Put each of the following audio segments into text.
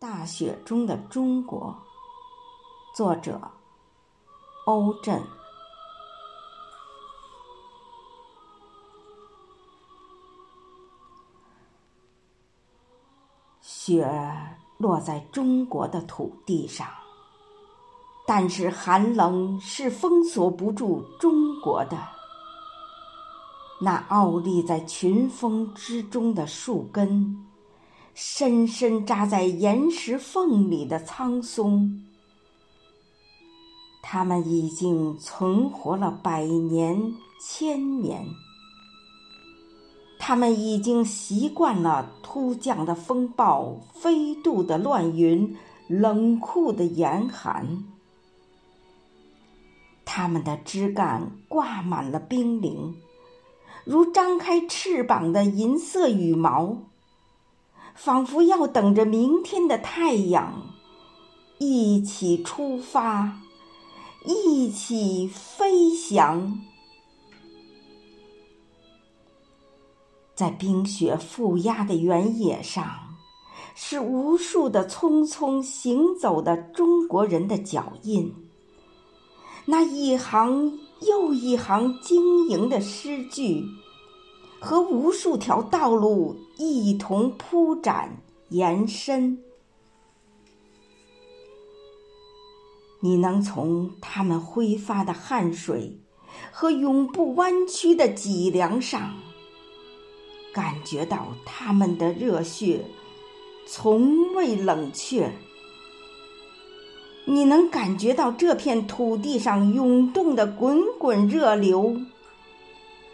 大雪中的中国，作者欧震。雪落在中国的土地上，但是寒冷是封锁不住中国的。那傲立在群峰之中的树根。深深扎在岩石缝里的苍松，它们已经存活了百年、千年。它们已经习惯了突降的风暴、飞渡的乱云、冷酷的严寒。它们的枝干挂满了冰凌，如张开翅膀的银色羽毛。仿佛要等着明天的太阳，一起出发，一起飞翔。在冰雪覆压的原野上，是无数的匆匆行走的中国人的脚印。那一行又一行晶莹的诗句。和无数条道路一同铺展延伸，你能从他们挥发的汗水和永不弯曲的脊梁上，感觉到他们的热血从未冷却。你能感觉到这片土地上涌动的滚滚热流。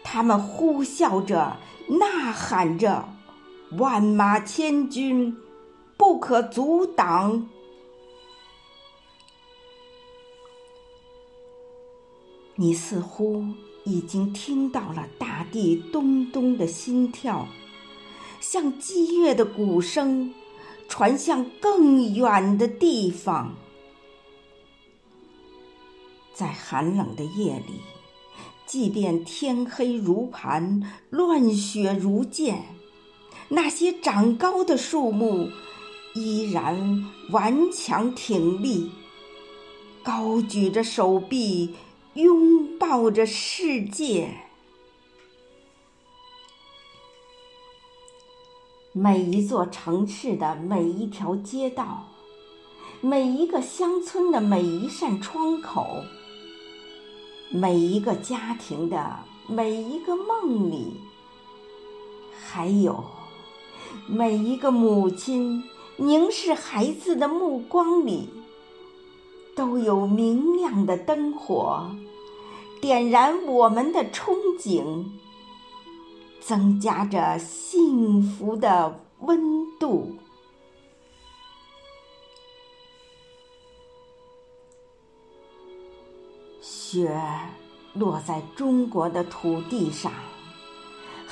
他们呼啸着，呐喊着，万马千军，不可阻挡。你似乎已经听到了大地咚咚的心跳，像激越的鼓声，传向更远的地方。在寒冷的夜里。即便天黑如盘，乱雪如剑，那些长高的树木依然顽强挺立，高举着手臂，拥抱着世界。每一座城市的每一条街道，每一个乡村的每一扇窗口。每一个家庭的每一个梦里，还有每一个母亲凝视孩子的目光里，都有明亮的灯火，点燃我们的憧憬，增加着幸福的温度。雪落在中国的土地上，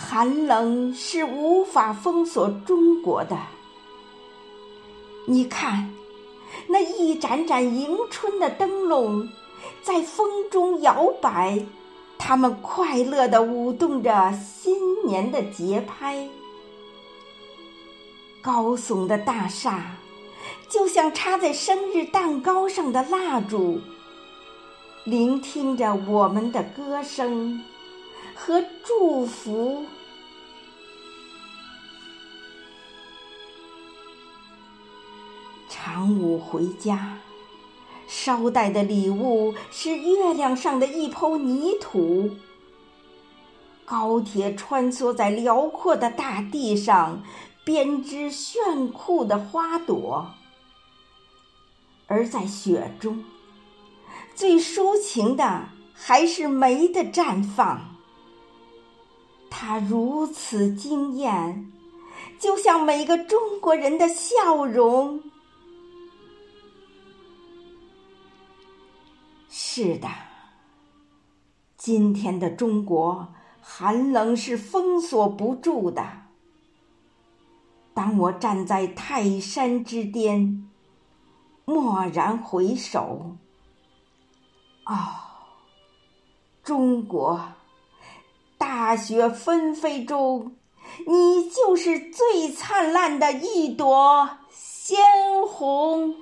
寒冷是无法封锁中国的。你看，那一盏盏迎春的灯笼在风中摇摆，它们快乐地舞动着新年的节拍。高耸的大厦，就像插在生日蛋糕上的蜡烛。聆听着我们的歌声和祝福，长午回家，捎带的礼物是月亮上的一抔泥土。高铁穿梭在辽阔的大地上，编织炫酷的花朵，而在雪中。最抒情的还是梅的绽放，它如此惊艳，就像每个中国人的笑容。是的，今天的中国寒冷是封锁不住的。当我站在泰山之巅，蓦然回首。哦，中国，大雪纷飞中，你就是最灿烂的一朵。鲜红。